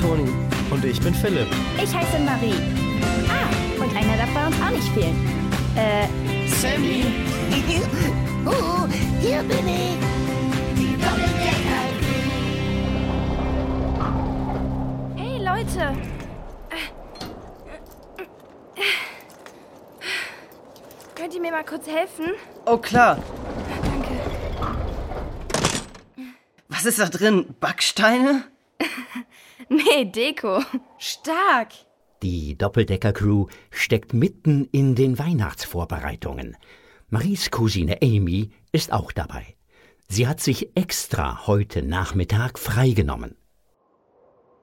Toni. Und ich bin Philipp. Ich heiße Marie. Ah, und einer darf bei uns auch nicht fehlen. Äh, Sammy! Uh, hier bin ich. Die Doppelgänger hey Leute. Könnt ihr mir mal kurz helfen? Oh klar. Danke. Was ist da drin? Backsteine? Nee, Deko. Stark. Die Doppeldecker-Crew steckt mitten in den Weihnachtsvorbereitungen. Maries Cousine Amy ist auch dabei. Sie hat sich extra heute Nachmittag freigenommen.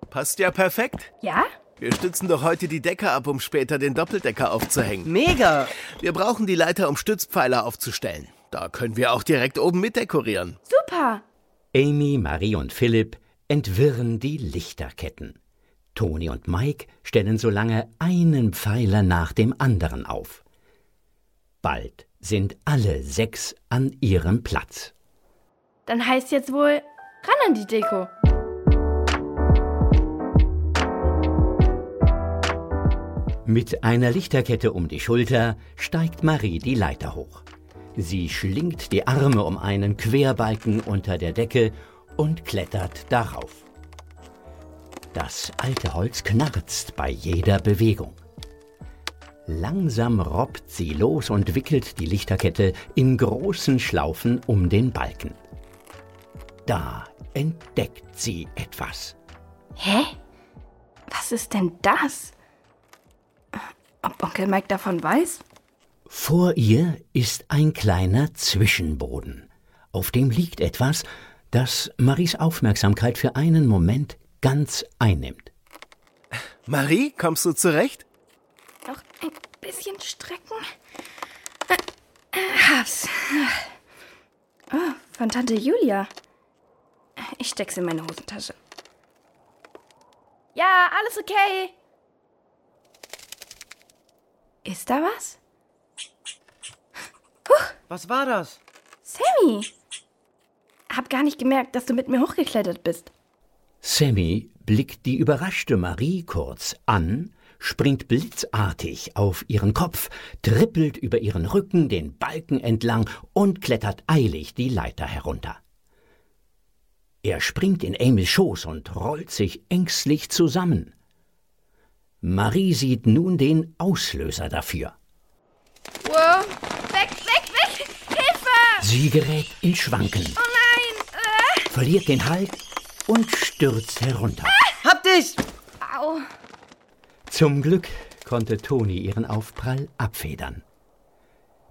Passt ja perfekt. Ja? Wir stützen doch heute die Decke ab, um später den Doppeldecker aufzuhängen. Mega! Wir brauchen die Leiter, um Stützpfeiler aufzustellen. Da können wir auch direkt oben mitdekorieren. Super. Amy, Marie und Philipp entwirren die Lichterketten. Toni und Mike stellen so lange einen Pfeiler nach dem anderen auf. Bald sind alle sechs an ihrem Platz. Dann heißt jetzt wohl ran an die Deko. Mit einer Lichterkette um die Schulter steigt Marie die Leiter hoch. Sie schlingt die Arme um einen Querbalken unter der Decke und klettert darauf. Das alte Holz knarzt bei jeder Bewegung. Langsam robbt sie los und wickelt die Lichterkette in großen Schlaufen um den Balken. Da entdeckt sie etwas. Hä? Was ist denn das? Ob Onkel Mike davon weiß? Vor ihr ist ein kleiner Zwischenboden. Auf dem liegt etwas, das Maries Aufmerksamkeit für einen Moment ganz einnimmt. Marie, kommst du zurecht? Noch ein bisschen strecken. Äh, äh, Hab's. Oh, von Tante Julia. Ich steck's in meine Hosentasche. Ja, alles okay. Ist da was? Was war das? Sammy! Hab gar nicht gemerkt, dass du mit mir hochgeklettert bist. Sammy blickt die überraschte Marie kurz an, springt blitzartig auf ihren Kopf, trippelt über ihren Rücken den Balken entlang und klettert eilig die Leiter herunter. Er springt in Amys Schoß und rollt sich ängstlich zusammen. Marie sieht nun den Auslöser dafür. Wow. Weg, weg, weg! Hilfe! Sie gerät in Schwanken, Oh. Verliert den Halt und stürzt herunter. Hab dich! Au. Zum Glück konnte Toni ihren Aufprall abfedern.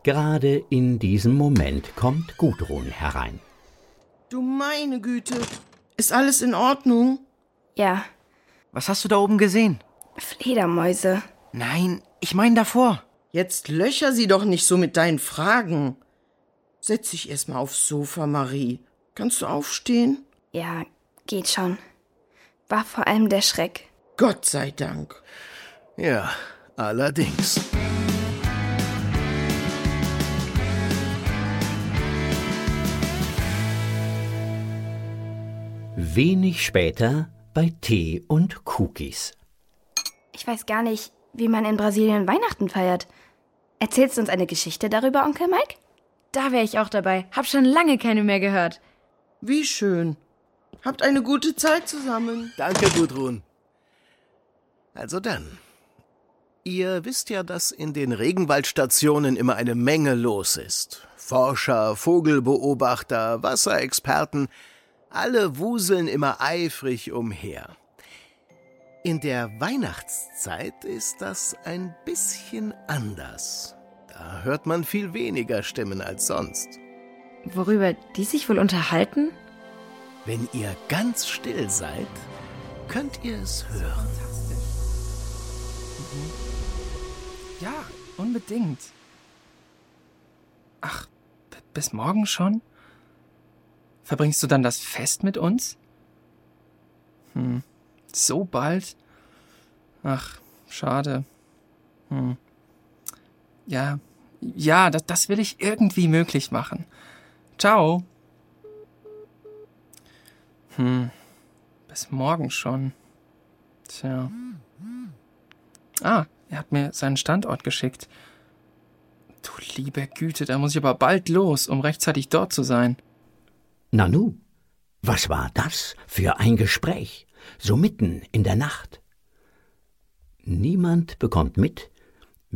Gerade in diesem Moment kommt Gudrun herein. Du meine Güte. Ist alles in Ordnung? Ja, Was hast du da oben gesehen? Fledermäuse. Nein, ich meine davor. Jetzt löcher sie doch nicht so mit deinen Fragen. Setz dich erstmal aufs Sofa, Marie. Kannst du aufstehen? Ja, geht schon. War vor allem der Schreck. Gott sei Dank. Ja, allerdings. Wenig später bei Tee und Cookies. Ich weiß gar nicht, wie man in Brasilien Weihnachten feiert. Erzählst du uns eine Geschichte darüber, Onkel Mike? Da wäre ich auch dabei. Hab schon lange keine mehr gehört. Wie schön. Habt eine gute Zeit zusammen. Danke, Gudrun. Also dann. Ihr wisst ja, dass in den Regenwaldstationen immer eine Menge los ist. Forscher, Vogelbeobachter, Wasserexperten, alle wuseln immer eifrig umher. In der Weihnachtszeit ist das ein bisschen anders. Da hört man viel weniger Stimmen als sonst. Worüber die sich wohl unterhalten? Wenn ihr ganz still seid, könnt ihr es hören. Ja, unbedingt. Ach, bis morgen schon? Verbringst du dann das Fest mit uns? Hm. So bald? Ach, schade. Hm. Ja, ja, das, das will ich irgendwie möglich machen. Ciao. Hm. Bis morgen schon. Tja. Ah, er hat mir seinen Standort geschickt. Du liebe Güte, da muss ich aber bald los, um rechtzeitig dort zu sein. Nanu, was war das für ein Gespräch, so mitten in der Nacht? Niemand bekommt mit,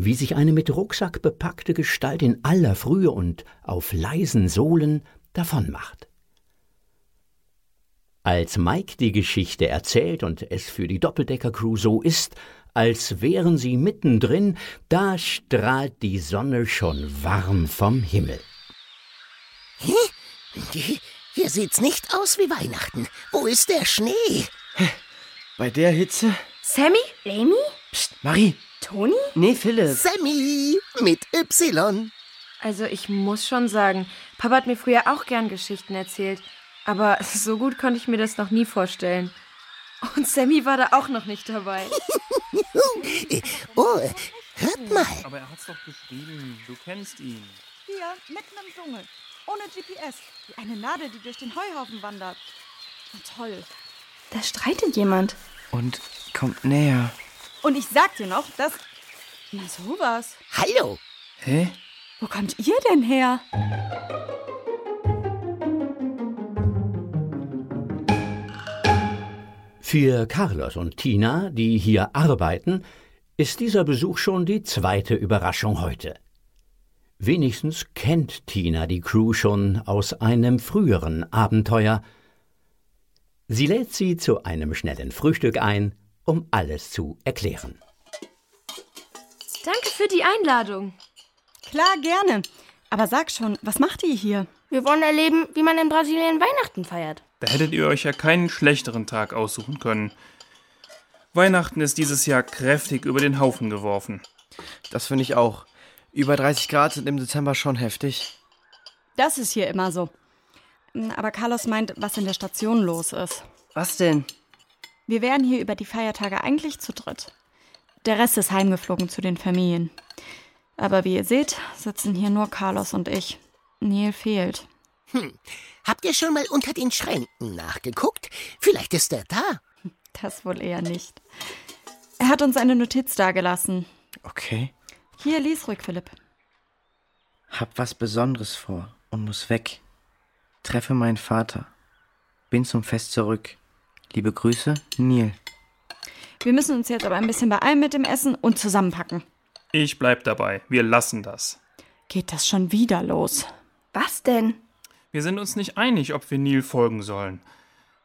wie sich eine mit Rucksack bepackte Gestalt in aller Frühe und auf leisen Sohlen davonmacht. Als Mike die Geschichte erzählt und es für die Doppeldecker-Crew so ist, als wären sie mittendrin, da strahlt die Sonne schon warm vom Himmel. Hier sieht's nicht aus wie Weihnachten. Wo ist der Schnee? Bei der Hitze? Sammy? Amy? Psst, Marie. Toni? Nee, Philipp. Sammy mit Y. Also ich muss schon sagen, Papa hat mir früher auch gern Geschichten erzählt. Aber so gut konnte ich mir das noch nie vorstellen. Und Sammy war da auch noch nicht dabei. Oh, hört mal. Aber er hat's doch geschrieben. Du kennst ihn. Hier, mitten im Dschungel. Ohne GPS. Wie eine Nadel, die durch den Heuhaufen wandert. Na toll. Da streitet jemand. Und kommt näher. Und ich sag dir noch, dass. Na sowas. Hallo. Hä? Wo kommt ihr denn her? Für Carlos und Tina, die hier arbeiten, ist dieser Besuch schon die zweite Überraschung heute. Wenigstens kennt Tina die Crew schon aus einem früheren Abenteuer. Sie lädt sie zu einem schnellen Frühstück ein, um alles zu erklären. Danke für die Einladung. Klar, gerne. Aber sag schon, was macht ihr hier? Wir wollen erleben, wie man in Brasilien Weihnachten feiert. Da hättet ihr euch ja keinen schlechteren Tag aussuchen können. Weihnachten ist dieses Jahr kräftig über den Haufen geworfen. Das finde ich auch. Über 30 Grad sind im Dezember schon heftig. Das ist hier immer so. Aber Carlos meint, was in der Station los ist. Was denn? Wir wären hier über die Feiertage eigentlich zu dritt. Der Rest ist heimgeflogen zu den Familien. Aber wie ihr seht, sitzen hier nur Carlos und ich. Neil fehlt. Hm. Habt ihr schon mal unter den Schränken nachgeguckt? Vielleicht ist er da. Das wohl eher nicht. Er hat uns eine Notiz dagelassen. Okay. Hier, lies ruhig, Philipp. Hab was Besonderes vor und muss weg. Treffe meinen Vater. Bin zum Fest zurück. Liebe Grüße, Neil. Wir müssen uns jetzt aber ein bisschen beeilen mit dem Essen und zusammenpacken. Ich bleib dabei. Wir lassen das. Geht das schon wieder los? Was denn? Wir sind uns nicht einig, ob wir Neil folgen sollen.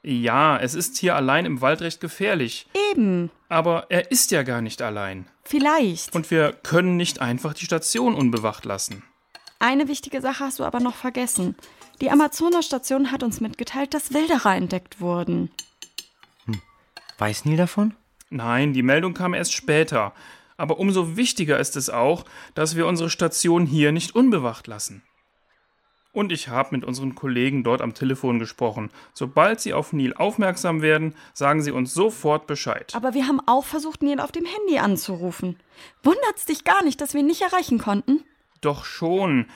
Ja, es ist hier allein im Wald recht gefährlich. Eben. Aber er ist ja gar nicht allein. Vielleicht. Und wir können nicht einfach die Station unbewacht lassen. Eine wichtige Sache hast du aber noch vergessen. Die Amazonas-Station hat uns mitgeteilt, dass Wilderer entdeckt wurden. Weiß Neil davon? Nein, die Meldung kam erst später. Aber umso wichtiger ist es auch, dass wir unsere Station hier nicht unbewacht lassen. Und ich habe mit unseren Kollegen dort am Telefon gesprochen. Sobald sie auf Neil aufmerksam werden, sagen sie uns sofort Bescheid. Aber wir haben auch versucht, Neil auf dem Handy anzurufen. Wundert's dich gar nicht, dass wir ihn nicht erreichen konnten? Doch schon.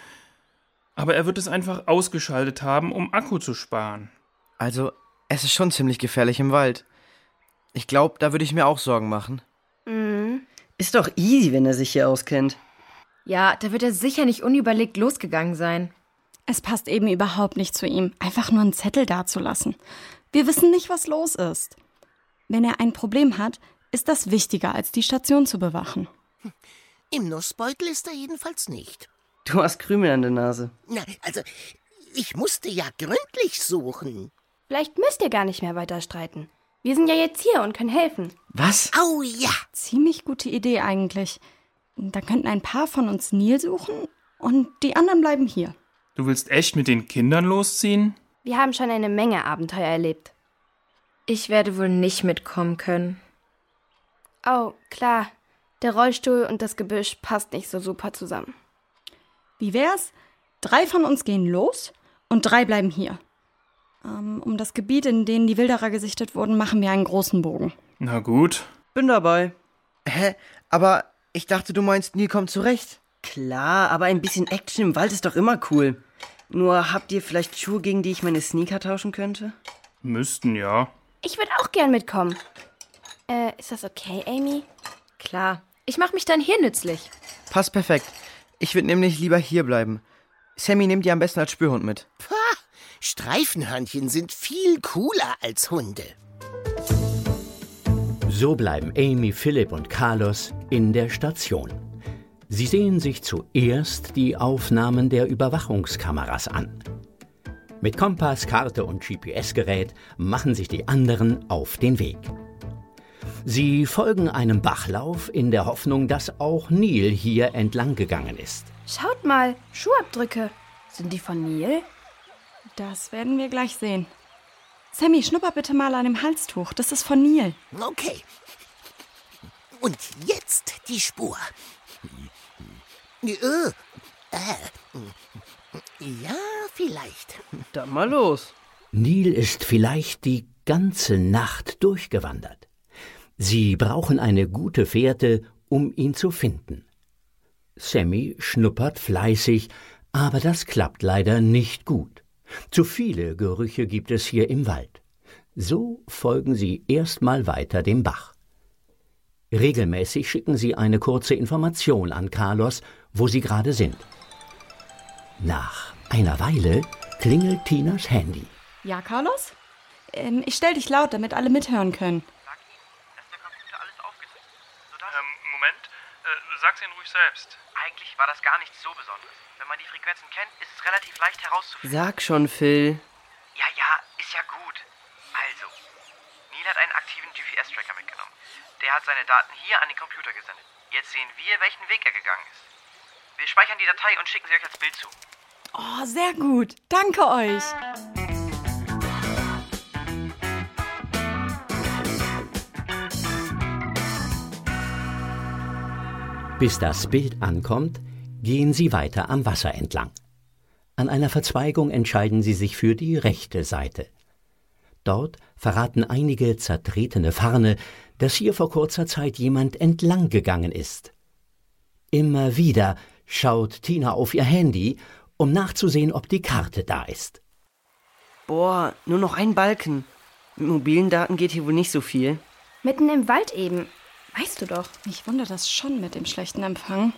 Aber er wird es einfach ausgeschaltet haben, um Akku zu sparen. Also, es ist schon ziemlich gefährlich im Wald. Ich glaube, da würde ich mir auch Sorgen machen. Mhm. Ist doch easy, wenn er sich hier auskennt. Ja, da wird er sicher nicht unüberlegt losgegangen sein. Es passt eben überhaupt nicht zu ihm, einfach nur einen Zettel dazulassen. Wir wissen nicht, was los ist. Wenn er ein Problem hat, ist das wichtiger, als die Station zu bewachen. Im Nussbeutel ist er jedenfalls nicht. Du hast Krümel an der Nase. Na, also, ich musste ja gründlich suchen. Vielleicht müsst ihr gar nicht mehr weiter streiten. Wir sind ja jetzt hier und können helfen. Was? Au ja! Ziemlich gute Idee eigentlich. Da könnten ein paar von uns Neil suchen und die anderen bleiben hier. Du willst echt mit den Kindern losziehen? Wir haben schon eine Menge Abenteuer erlebt. Ich werde wohl nicht mitkommen können. Oh, klar. Der Rollstuhl und das Gebüsch passt nicht so super zusammen. Wie wär's? Drei von uns gehen los und drei bleiben hier. Ähm, um das Gebiet, in dem die Wilderer gesichtet wurden, machen wir einen großen Bogen. Na gut. Bin dabei. Hä? Aber ich dachte, du meinst, Neil kommt zurecht. Klar, aber ein bisschen Action im Wald ist doch immer cool. Nur habt ihr vielleicht Schuhe, gegen die ich meine Sneaker tauschen könnte? Müssten ja. Ich würde auch gern mitkommen. Äh, ist das okay, Amy? Klar. Ich mache mich dann hier nützlich. Passt perfekt. Ich würde nämlich lieber hier bleiben. Sammy nimmt die am besten als Spürhund mit. Pah, Streifenhörnchen sind viel cooler als Hunde. So bleiben Amy, Philipp und Carlos in der Station. Sie sehen sich zuerst die Aufnahmen der Überwachungskameras an. Mit Kompass, Karte und GPS-Gerät machen sich die anderen auf den Weg. Sie folgen einem Bachlauf in der Hoffnung, dass auch Neil hier entlang gegangen ist. Schaut mal, Schuhabdrücke. Sind die von Neil? Das werden wir gleich sehen. Sammy, schnupper bitte mal an dem Halstuch. Das ist von Neil. Okay. Und jetzt die Spur. Äh, äh, ja, vielleicht. Dann mal los. Neil ist vielleicht die ganze Nacht durchgewandert. Sie brauchen eine gute Fährte, um ihn zu finden. Sammy schnuppert fleißig, aber das klappt leider nicht gut. Zu viele Gerüche gibt es hier im Wald. So folgen sie erstmal weiter dem Bach. Regelmäßig schicken sie eine kurze Information an Carlos, wo sie gerade sind. Nach einer Weile klingelt Tinas Handy. Ja, Carlos? Ähm, ich stell dich laut, damit alle mithören können. Ähm, Moment. Äh, sag's Ihnen ruhig selbst. Eigentlich war das gar nichts so Besonderes. Wenn man die Frequenzen kennt, ist es relativ leicht herauszufinden. Sag schon, Phil. Ja, ja, ist ja gut. Also, Neil hat einen aktiven GPS-Tracker mitgenommen. Der hat seine Daten hier an den Computer gesendet. Jetzt sehen wir, welchen Weg er gegangen ist. Wir speichern die Datei und schicken sie euch als Bild zu. Oh, sehr gut. Danke euch. Bis das Bild ankommt, gehen sie weiter am Wasser entlang. An einer Verzweigung entscheiden sie sich für die rechte Seite. Dort verraten einige zertretene Farne, dass hier vor kurzer Zeit jemand entlang gegangen ist. Immer wieder schaut Tina auf ihr Handy, um nachzusehen, ob die Karte da ist. Boah, nur noch ein Balken. Mit mobilen Daten geht hier wohl nicht so viel. Mitten im Wald eben. Weißt du doch. Mich wundert das schon mit dem schlechten Empfang.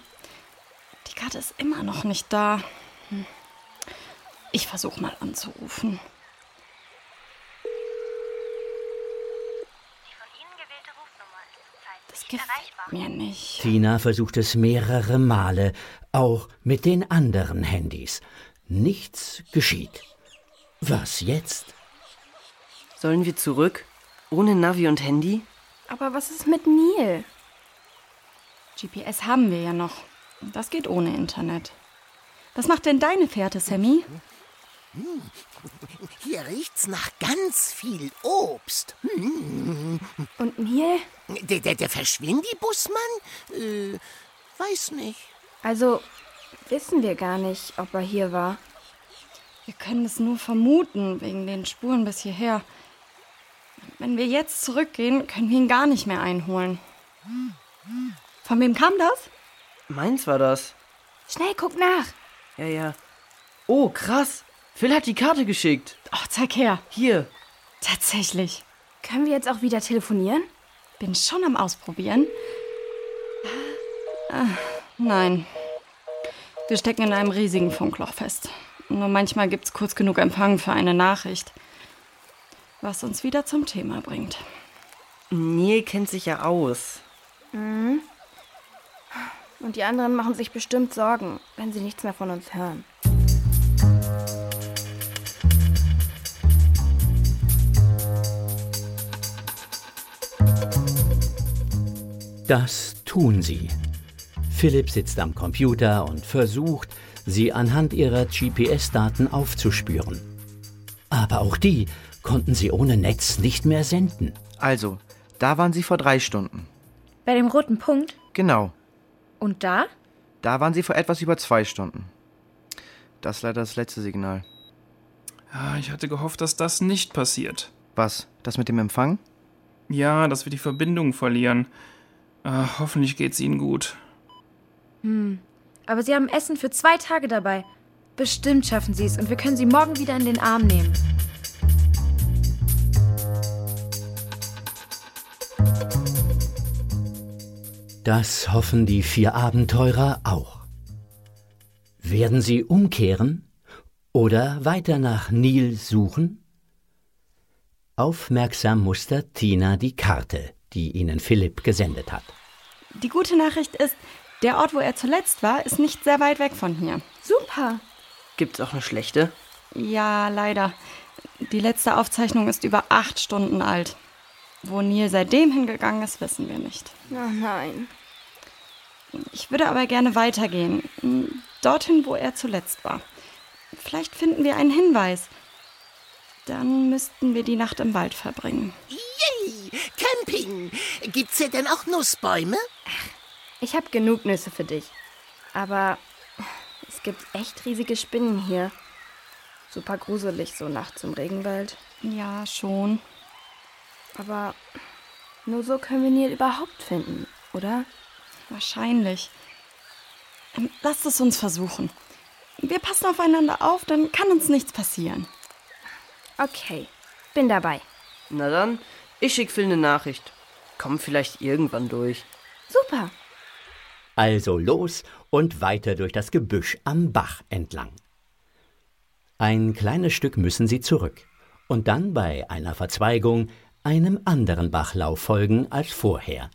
Die Karte ist immer noch nicht da. Hm. Ich versuche mal anzurufen. Das gefällt mir nicht. Tina versucht es mehrere Male, auch mit den anderen Handys. Nichts geschieht. Was jetzt? Sollen wir zurück? Ohne Navi und Handy? Aber was ist mit Neil? GPS haben wir ja noch. Das geht ohne Internet. Was macht denn deine Fährte, Sammy? Hier riecht's nach ganz viel Obst. Hm. Und Neil? Der, der, der Verschwindibusmann? Äh, weiß nicht. Also, wissen wir gar nicht, ob er hier war. Wir können es nur vermuten, wegen den Spuren bis hierher. Wenn wir jetzt zurückgehen, können wir ihn gar nicht mehr einholen. Von wem kam das? Meins war das. Schnell, guck nach. Ja, ja. Oh, krass. Phil hat die Karte geschickt. Oh, zeig her. Hier. Tatsächlich. Können wir jetzt auch wieder telefonieren? Bin schon am Ausprobieren. Ah, nein. Wir stecken in einem riesigen Funkloch fest. Nur manchmal gibt's kurz genug Empfang für eine Nachricht. Was uns wieder zum Thema bringt. Neil kennt sich ja aus. Mhm. Und die anderen machen sich bestimmt Sorgen, wenn sie nichts mehr von uns hören. Das tun sie. Philipp sitzt am Computer und versucht, sie anhand ihrer GPS-Daten aufzuspüren. Aber auch die konnten sie ohne Netz nicht mehr senden. Also, da waren sie vor drei Stunden. Bei dem roten Punkt? Genau. Und da? Da waren sie vor etwas über zwei Stunden. Das ist leider das letzte Signal. Ja, ich hatte gehofft, dass das nicht passiert. Was? Das mit dem Empfang? Ja, dass wir die Verbindung verlieren. Ah, hoffentlich geht's Ihnen gut. Hm. Aber Sie haben Essen für zwei Tage dabei. Bestimmt schaffen Sie es und wir können Sie morgen wieder in den Arm nehmen. Das hoffen die vier Abenteurer auch. Werden sie umkehren oder weiter nach Nil suchen? Aufmerksam mustert Tina die Karte, die ihnen Philipp gesendet hat. Die gute Nachricht ist, der Ort, wo er zuletzt war, ist nicht sehr weit weg von hier. Super. Gibt's auch eine schlechte? Ja, leider. Die letzte Aufzeichnung ist über acht Stunden alt. Wo Neil seitdem hingegangen ist, wissen wir nicht. Oh nein. Ich würde aber gerne weitergehen. Dorthin, wo er zuletzt war. Vielleicht finden wir einen Hinweis. Dann müssten wir die Nacht im Wald verbringen. Yay! Camping! Gibt's hier denn auch Nussbäume? Ich habe genug Nüsse für dich. Aber es gibt echt riesige Spinnen hier. Super gruselig so nachts im Regenwald. Ja, schon. Aber nur so können wir Neil überhaupt finden, oder? Wahrscheinlich. Lasst es uns versuchen. Wir passen aufeinander auf, dann kann uns nichts passieren. Okay, bin dabei. Na dann, ich schick Phil eine Nachricht. Komm vielleicht irgendwann durch. Super. Also los und weiter durch das Gebüsch am Bach entlang. Ein kleines Stück müssen sie zurück und dann bei einer Verzweigung einem anderen Bachlauf folgen als vorher.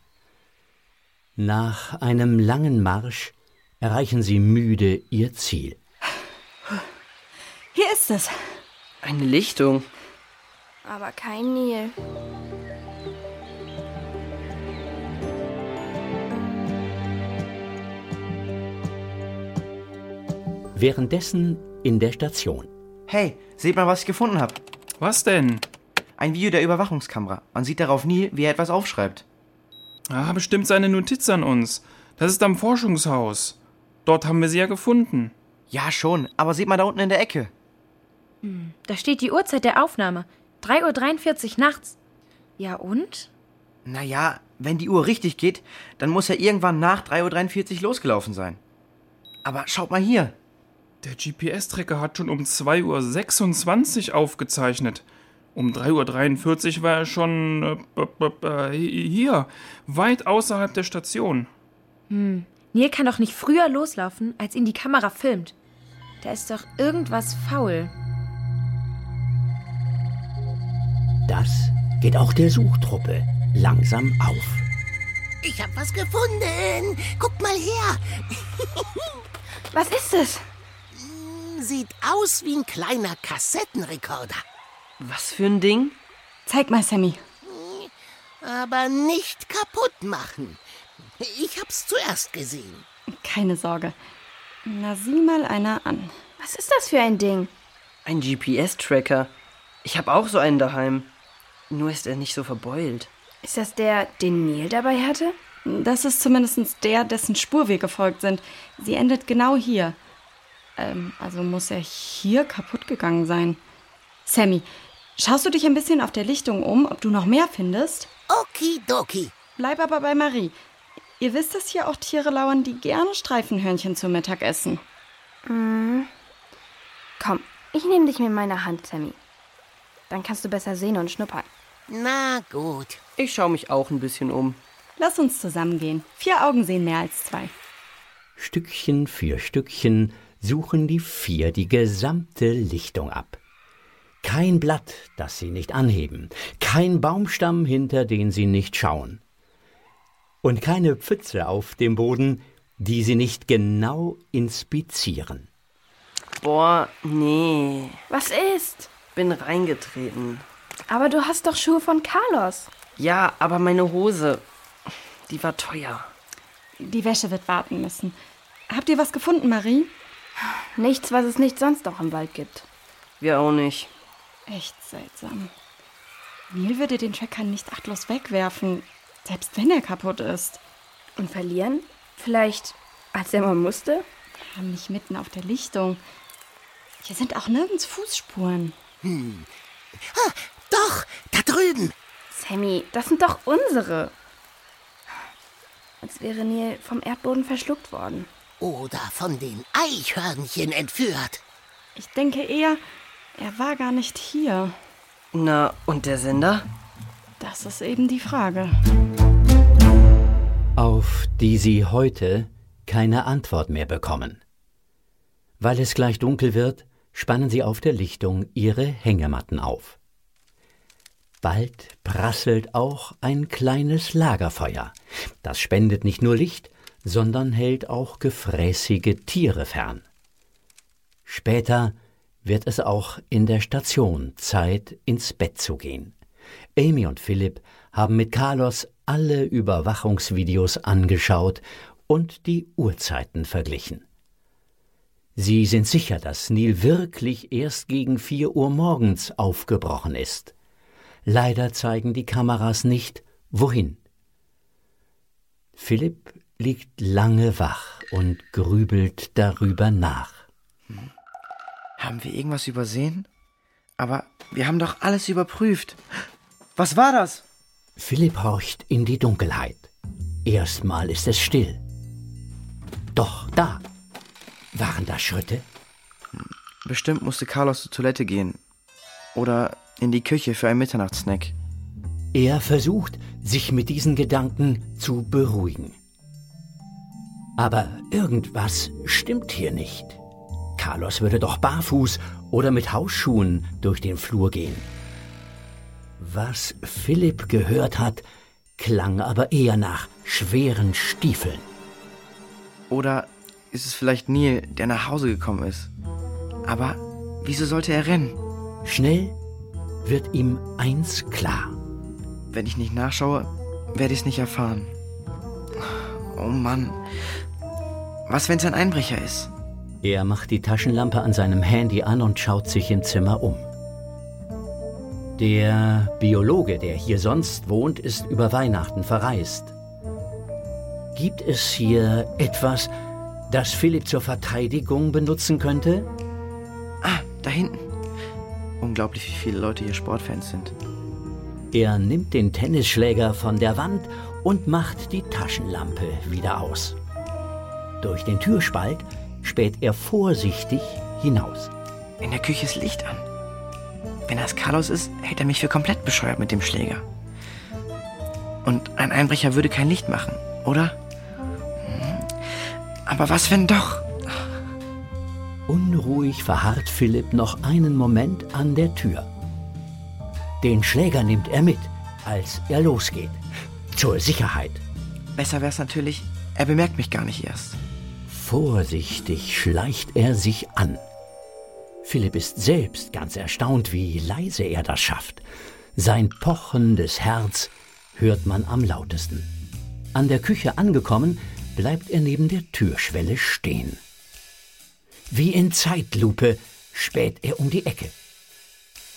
Nach einem langen Marsch erreichen sie müde ihr Ziel. Hier ist es. Eine Lichtung. Aber kein Neil. Währenddessen in der Station. Hey, seht mal, was ich gefunden habe. Was denn? Ein Video der Überwachungskamera. Man sieht darauf Neil, wie er etwas aufschreibt. Ah, bestimmt seine Notiz an uns. Das ist am Forschungshaus. Dort haben wir sie ja gefunden. Ja, schon, aber seht mal da unten in der Ecke. Da steht die Uhrzeit der Aufnahme. 3.43 Uhr nachts. Ja und? Naja, wenn die Uhr richtig geht, dann muss er irgendwann nach 3.43 Uhr losgelaufen sein. Aber schaut mal hier. Der GPS-Tracker hat schon um 2.26 Uhr aufgezeichnet. Um 3.43 Uhr war er schon äh, äh, hier, weit außerhalb der Station. Hm. Neil kann doch nicht früher loslaufen, als ihn die Kamera filmt. Da ist doch irgendwas faul. Das geht auch der Suchtruppe langsam auf. Ich hab was gefunden. Guck mal her. Was ist es? Sieht aus wie ein kleiner Kassettenrekorder. Was für ein Ding? Zeig mal, Sammy. Aber nicht kaputt machen. Ich hab's zuerst gesehen. Keine Sorge. Na, sieh mal einer an. Was ist das für ein Ding? Ein GPS-Tracker. Ich habe auch so einen daheim. Nur ist er nicht so verbeult. Ist das der, den Neil dabei hatte? Das ist zumindest der, dessen Spur wir gefolgt sind. Sie endet genau hier. Ähm, also muss er hier kaputt gegangen sein. Sammy, schaust du dich ein bisschen auf der Lichtung um, ob du noch mehr findest? Okidoki. Bleib aber bei Marie. Ihr wisst, dass hier auch Tiere lauern, die gerne Streifenhörnchen zum Mittag essen. Mhm. Komm, ich nehme dich mit meiner Hand, Sammy. Dann kannst du besser sehen und schnuppern. Na gut. Ich schaue mich auch ein bisschen um. Lass uns zusammengehen. Vier Augen sehen mehr als zwei. Stückchen für Stückchen suchen die vier die gesamte Lichtung ab. Kein Blatt, das sie nicht anheben, kein Baumstamm, hinter den sie nicht schauen. Und keine Pfütze auf dem Boden, die sie nicht genau inspizieren. Boah, nee. Was ist? Bin reingetreten. Aber du hast doch Schuhe von Carlos. Ja, aber meine Hose, die war teuer. Die Wäsche wird warten müssen. Habt ihr was gefunden, Marie? Nichts, was es nicht sonst noch im Wald gibt. Wir auch nicht. Echt seltsam. Neil würde den Tracker nicht achtlos wegwerfen, selbst wenn er kaputt ist. Und verlieren? Vielleicht, als er mal musste? Ja, nicht mitten auf der Lichtung. Hier sind auch nirgends Fußspuren. Hm. Ah, doch, da drüben. Sammy, das sind doch unsere. Als wäre Neil vom Erdboden verschluckt worden. Oder von den Eichhörnchen entführt. Ich denke eher, er war gar nicht hier. Na, und der Sender? Das ist eben die Frage. Auf die Sie heute keine Antwort mehr bekommen. Weil es gleich dunkel wird, spannen Sie auf der Lichtung Ihre Hängematten auf. Bald prasselt auch ein kleines Lagerfeuer. Das spendet nicht nur Licht, sondern hält auch gefräßige Tiere fern. Später wird es auch in der Station Zeit, ins Bett zu gehen. Amy und Philipp haben mit Carlos alle Überwachungsvideos angeschaut und die Uhrzeiten verglichen. Sie sind sicher, dass Neil wirklich erst gegen vier Uhr morgens aufgebrochen ist. Leider zeigen die Kameras nicht, wohin. Philipp liegt lange wach und grübelt darüber nach. Haben wir irgendwas übersehen? Aber wir haben doch alles überprüft. Was war das? Philipp horcht in die Dunkelheit. Erstmal ist es still. Doch da waren da Schritte. Bestimmt musste Carlos zur Toilette gehen. Oder in die Küche für einen Mitternachtssnack. Er versucht, sich mit diesen Gedanken zu beruhigen. Aber irgendwas stimmt hier nicht. Carlos würde doch barfuß oder mit Hausschuhen durch den Flur gehen. Was Philipp gehört hat, klang aber eher nach schweren Stiefeln. Oder ist es vielleicht Neil, der nach Hause gekommen ist? Aber wieso sollte er rennen? Schnell wird ihm eins klar. Wenn ich nicht nachschaue, werde ich es nicht erfahren. Oh Mann. Was, wenn es ein Einbrecher ist? Er macht die Taschenlampe an seinem Handy an und schaut sich im Zimmer um. Der Biologe, der hier sonst wohnt, ist über Weihnachten verreist. Gibt es hier etwas, das Philipp zur Verteidigung benutzen könnte? Ah, da hinten. Unglaublich, wie viele Leute hier Sportfans sind. Er nimmt den Tennisschläger von der Wand und macht die Taschenlampe wieder aus. Durch den Türspalt späht er vorsichtig hinaus. In der Küche ist Licht an. Wenn das Carlos ist, hält er mich für komplett bescheuert mit dem Schläger. Und ein Einbrecher würde kein Licht machen, oder? Hm. Aber was, wenn doch? Unruhig verharrt Philipp noch einen Moment an der Tür. Den Schläger nimmt er mit, als er losgeht. Zur Sicherheit. Besser wär's natürlich, er bemerkt mich gar nicht erst. Vorsichtig schleicht er sich an. Philipp ist selbst ganz erstaunt, wie leise er das schafft. Sein pochendes Herz hört man am lautesten. An der Küche angekommen, bleibt er neben der Türschwelle stehen. Wie in Zeitlupe späht er um die Ecke.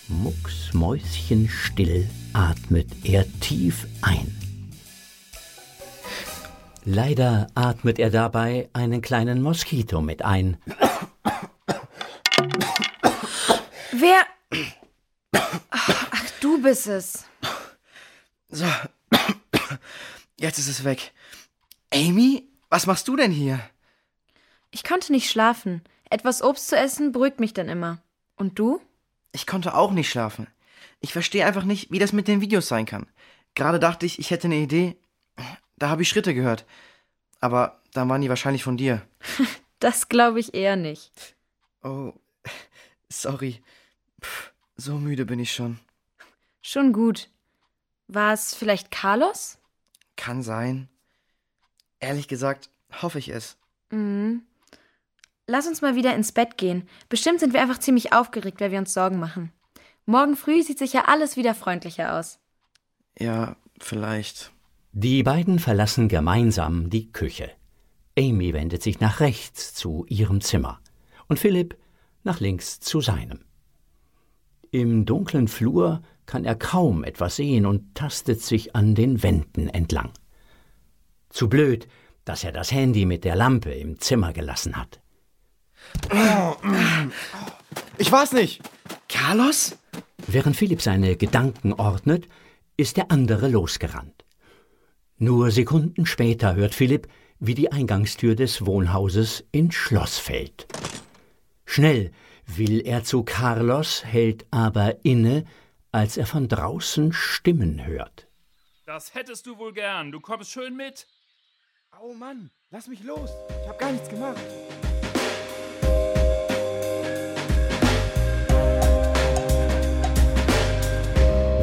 Mucksmäuschenstill atmet er tief ein. Leider atmet er dabei einen kleinen Moskito mit ein. Wer. Ach, du bist es. So. Jetzt ist es weg. Amy, was machst du denn hier? Ich konnte nicht schlafen. Etwas Obst zu essen beruhigt mich dann immer. Und du? Ich konnte auch nicht schlafen. Ich verstehe einfach nicht, wie das mit den Videos sein kann. Gerade dachte ich, ich hätte eine Idee. Da habe ich Schritte gehört. Aber dann waren die wahrscheinlich von dir. das glaube ich eher nicht. Oh, sorry. Pff, so müde bin ich schon. Schon gut. War es vielleicht Carlos? Kann sein. Ehrlich gesagt, hoffe ich es. Mhm. Lass uns mal wieder ins Bett gehen. Bestimmt sind wir einfach ziemlich aufgeregt, weil wir uns Sorgen machen. Morgen früh sieht sicher alles wieder freundlicher aus. Ja, vielleicht. Die beiden verlassen gemeinsam die Küche. Amy wendet sich nach rechts zu ihrem Zimmer und Philipp nach links zu seinem. Im dunklen Flur kann er kaum etwas sehen und tastet sich an den Wänden entlang. Zu blöd, dass er das Handy mit der Lampe im Zimmer gelassen hat. Ich war's nicht. Carlos? Während Philipp seine Gedanken ordnet, ist der andere losgerannt. Nur Sekunden später hört Philipp, wie die Eingangstür des Wohnhauses ins Schloss fällt. Schnell will er zu Carlos, hält aber inne, als er von draußen Stimmen hört. Das hättest du wohl gern. Du kommst schön mit. Oh Mann, lass mich los. Ich hab gar nichts gemacht.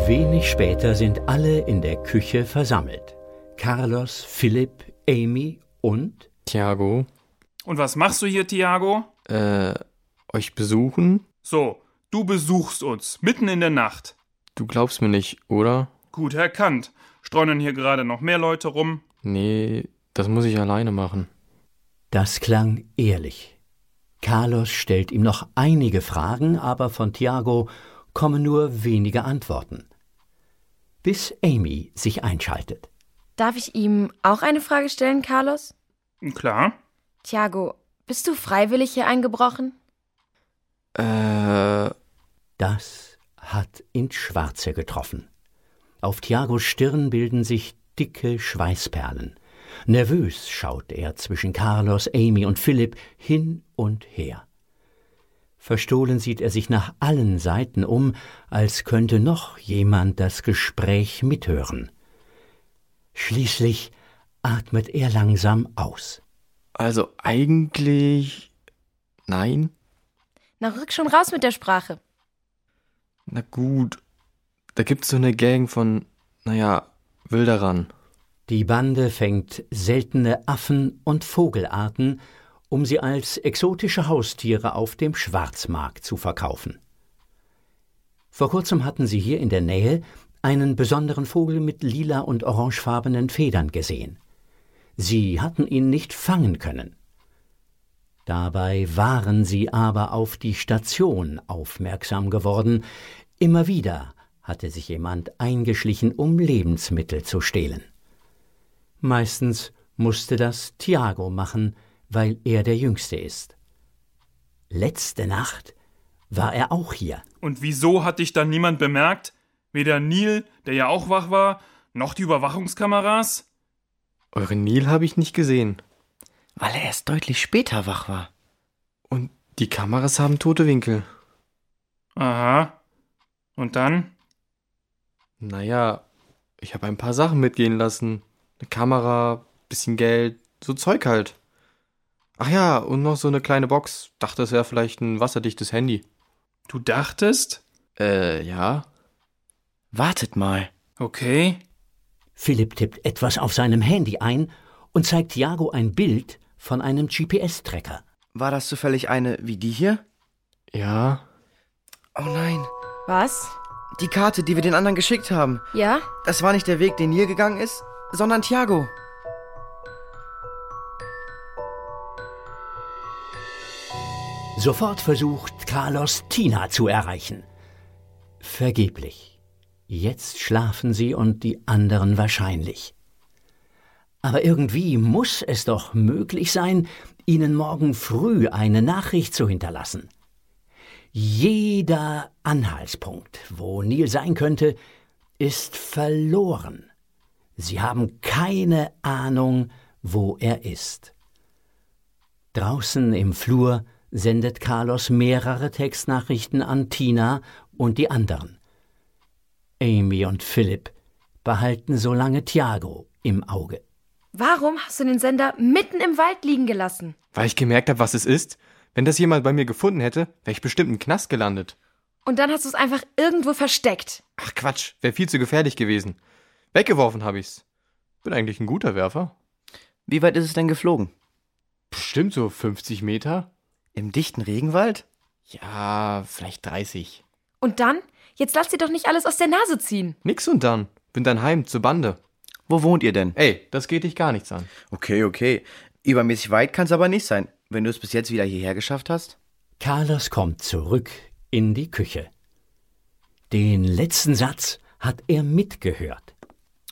Wenig später sind alle in der Küche versammelt. Carlos, Philipp, Amy und Thiago. Und was machst du hier, Thiago? Äh, euch besuchen? So, du besuchst uns, mitten in der Nacht. Du glaubst mir nicht, oder? Gut erkannt. Streunen hier gerade noch mehr Leute rum? Nee, das muss ich alleine machen. Das klang ehrlich. Carlos stellt ihm noch einige Fragen, aber von Thiago kommen nur wenige Antworten. Bis Amy sich einschaltet. Darf ich ihm auch eine Frage stellen, Carlos? Klar. Thiago, bist du freiwillig hier eingebrochen? Äh. Das hat ins Schwarze getroffen. Auf Thiagos Stirn bilden sich dicke Schweißperlen. Nervös schaut er zwischen Carlos, Amy und Philipp hin und her. Verstohlen sieht er sich nach allen Seiten um, als könnte noch jemand das Gespräch mithören. Schließlich atmet er langsam aus. Also eigentlich. Nein? Na, rück schon raus mit der Sprache. Na gut. Da gibt's so eine Gang von, naja, Wilderern. Die Bande fängt seltene Affen- und Vogelarten, um sie als exotische Haustiere auf dem Schwarzmarkt zu verkaufen. Vor kurzem hatten sie hier in der Nähe einen besonderen Vogel mit lila und orangefarbenen Federn gesehen. Sie hatten ihn nicht fangen können. Dabei waren sie aber auf die Station aufmerksam geworden. Immer wieder hatte sich jemand eingeschlichen, um Lebensmittel zu stehlen. Meistens musste das Thiago machen, weil er der Jüngste ist. Letzte Nacht war er auch hier. Und wieso hat dich dann niemand bemerkt? Weder Neil, der ja auch wach war, noch die Überwachungskameras? Euren Neil habe ich nicht gesehen. Weil er erst deutlich später wach war. Und die Kameras haben tote Winkel. Aha. Und dann? Naja, ich habe ein paar Sachen mitgehen lassen. Eine Kamera, bisschen Geld, so Zeug halt. Ach ja, und noch so eine kleine Box. Dachte, es wäre vielleicht ein wasserdichtes Handy. Du dachtest? Äh, ja. Wartet mal. Okay. Philipp tippt etwas auf seinem Handy ein und zeigt Jago ein Bild von einem GPS-Tracker. War das zufällig eine wie die hier? Ja. Oh nein. Was? Die Karte, die wir den anderen geschickt haben. Ja? Das war nicht der Weg, den Neil gegangen ist, sondern Thiago. Sofort versucht Carlos Tina zu erreichen. Vergeblich. Jetzt schlafen sie und die anderen wahrscheinlich. Aber irgendwie muss es doch möglich sein, ihnen morgen früh eine Nachricht zu hinterlassen. Jeder Anhaltspunkt, wo Neil sein könnte, ist verloren. Sie haben keine Ahnung, wo er ist. Draußen im Flur sendet Carlos mehrere Textnachrichten an Tina und die anderen. Amy und Philipp behalten so lange Thiago im Auge. Warum hast du den Sender mitten im Wald liegen gelassen? Weil ich gemerkt habe, was es ist. Wenn das jemand bei mir gefunden hätte, wäre ich bestimmt im Knast gelandet. Und dann hast du es einfach irgendwo versteckt. Ach Quatsch, wäre viel zu gefährlich gewesen. Weggeworfen habe ich's. Bin eigentlich ein guter Werfer. Wie weit ist es denn geflogen? Bestimmt so 50 Meter. Im dichten Regenwald? Ja, vielleicht 30. Und dann? Jetzt lass dir doch nicht alles aus der Nase ziehen. Nix und dann. Bin dann heim zur Bande. Wo wohnt ihr denn? Ey, das geht dich gar nichts an. Okay, okay. Übermäßig weit kann es aber nicht sein, wenn du es bis jetzt wieder hierher geschafft hast. Carlos kommt zurück in die Küche. Den letzten Satz hat er mitgehört.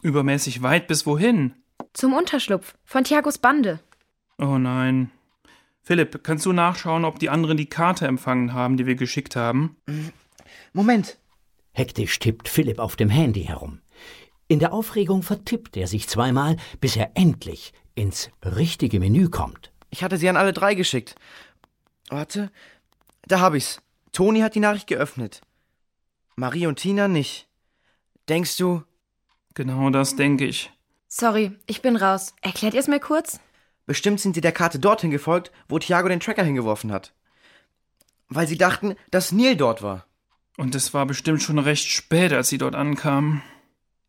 Übermäßig weit bis wohin? Zum Unterschlupf von Thiagos Bande. Oh nein. Philipp, kannst du nachschauen, ob die anderen die Karte empfangen haben, die wir geschickt haben? Moment. Hektisch tippt Philipp auf dem Handy herum. In der Aufregung vertippt er sich zweimal, bis er endlich ins richtige Menü kommt. Ich hatte sie an alle drei geschickt. Warte, da hab ich's. Toni hat die Nachricht geöffnet. Marie und Tina nicht. Denkst du? Genau das denke ich. Sorry, ich bin raus. Erklärt ihr es mir kurz? Bestimmt sind sie der Karte dorthin gefolgt, wo Thiago den Tracker hingeworfen hat. Weil sie dachten, dass Neil dort war. Und es war bestimmt schon recht spät, als sie dort ankamen.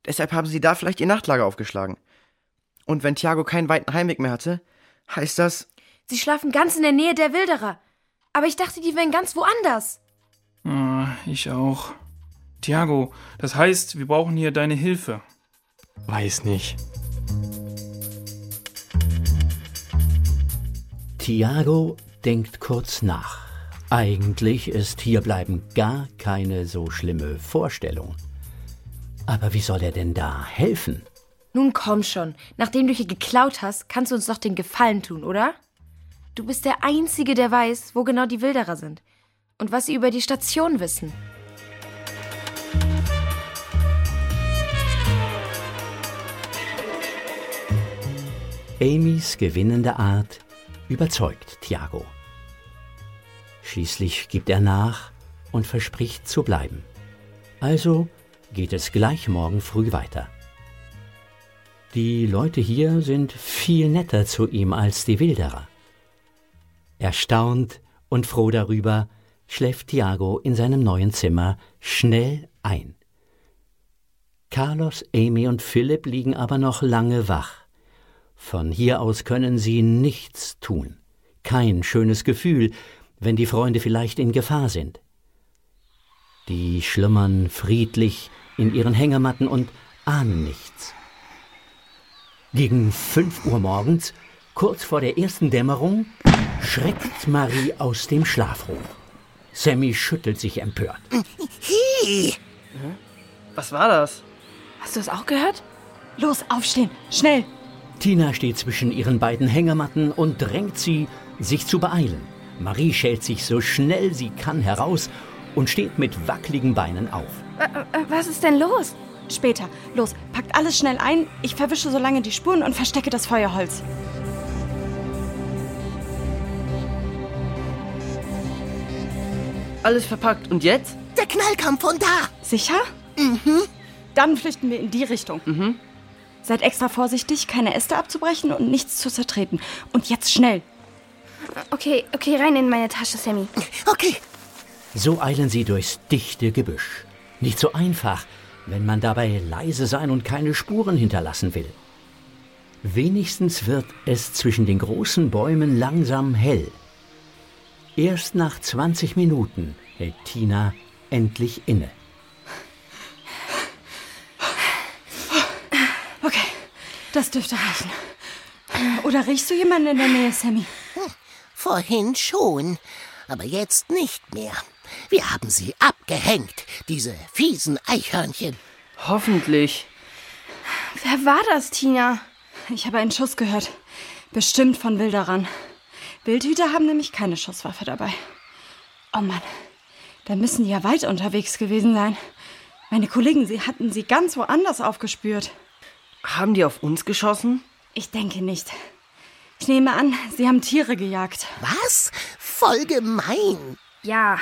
Deshalb haben sie da vielleicht ihr Nachtlager aufgeschlagen. Und wenn Thiago keinen weiten Heimweg mehr hatte, heißt das. Sie schlafen ganz in der Nähe der Wilderer. Aber ich dachte, die wären ganz woanders. Ah, ich auch. Thiago, das heißt, wir brauchen hier deine Hilfe. Weiß nicht. Thiago denkt kurz nach. Eigentlich ist hierbleiben gar keine so schlimme Vorstellung. Aber wie soll er denn da helfen? Nun komm schon. Nachdem du hier geklaut hast, kannst du uns doch den Gefallen tun, oder? Du bist der Einzige, der weiß, wo genau die Wilderer sind. Und was sie über die Station wissen. Amys gewinnende Art überzeugt Thiago. Schließlich gibt er nach und verspricht zu bleiben. Also geht es gleich morgen früh weiter. Die Leute hier sind viel netter zu ihm als die Wilderer. Erstaunt und froh darüber schläft Thiago in seinem neuen Zimmer schnell ein. Carlos, Amy und Philipp liegen aber noch lange wach. Von hier aus können sie nichts tun. Kein schönes Gefühl, wenn die Freunde vielleicht in Gefahr sind. Die schlummern friedlich in ihren Hängematten und ahnen nichts. Gegen fünf Uhr morgens, kurz vor der ersten Dämmerung, schreckt Marie aus dem Schlaf hoch. Sammy schüttelt sich empört. Was war das? Hast du es auch gehört? Los, aufstehen, schnell! Tina steht zwischen ihren beiden Hängematten und drängt sie, sich zu beeilen. Marie schält sich so schnell sie kann heraus und steht mit wackeligen Beinen auf. Äh, was ist denn los? Später. Los, packt alles schnell ein. Ich verwische so lange die Spuren und verstecke das Feuerholz. Alles verpackt. Und jetzt? Der Knall kam von da. Sicher? Mhm. Dann flüchten wir in die Richtung. Mhm. Seid extra vorsichtig, keine Äste abzubrechen und nichts zu zertreten. Und jetzt schnell. Okay, okay, rein in meine Tasche, Sammy. Okay. So eilen sie durchs dichte Gebüsch. Nicht so einfach, wenn man dabei leise sein und keine Spuren hinterlassen will. Wenigstens wird es zwischen den großen Bäumen langsam hell. Erst nach 20 Minuten hält Tina endlich inne. Okay, das dürfte reichen. Oder riechst du jemanden in der Nähe, Sammy? Vorhin schon, aber jetzt nicht mehr. Wir haben sie abgehängt, diese fiesen Eichhörnchen. Hoffentlich. Wer war das, Tina? Ich habe einen Schuss gehört. Bestimmt von Wilderern. Wildhüter haben nämlich keine Schusswaffe dabei. Oh Mann, da müssen die ja weit unterwegs gewesen sein. Meine Kollegen, sie hatten sie ganz woanders aufgespürt. Haben die auf uns geschossen? Ich denke nicht. Ich nehme an, sie haben Tiere gejagt. Was? Voll gemein. Ja,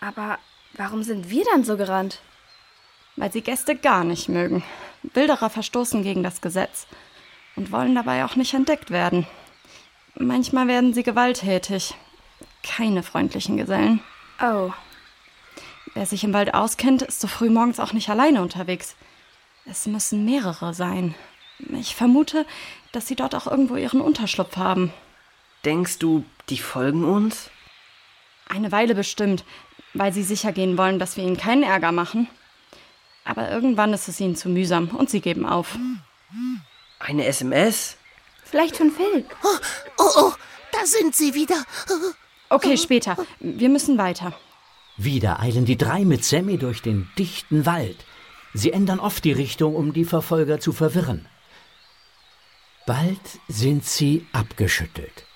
aber warum sind wir dann so gerannt? Weil sie Gäste gar nicht mögen. Wilderer verstoßen gegen das Gesetz und wollen dabei auch nicht entdeckt werden. Manchmal werden sie gewalttätig. Keine freundlichen Gesellen. Oh. Wer sich im Wald auskennt, ist so früh morgens auch nicht alleine unterwegs. Es müssen mehrere sein. Ich vermute, dass sie dort auch irgendwo ihren Unterschlupf haben. Denkst du, die folgen uns? Eine Weile bestimmt, weil sie sicher gehen wollen, dass wir ihnen keinen Ärger machen. Aber irgendwann ist es ihnen zu mühsam und sie geben auf. Eine SMS? Vielleicht von Phil. Oh, oh, oh, da sind sie wieder. Okay, später. Wir müssen weiter. Wieder eilen die drei mit Sammy durch den dichten Wald. Sie ändern oft die Richtung, um die Verfolger zu verwirren. Bald sind sie abgeschüttelt.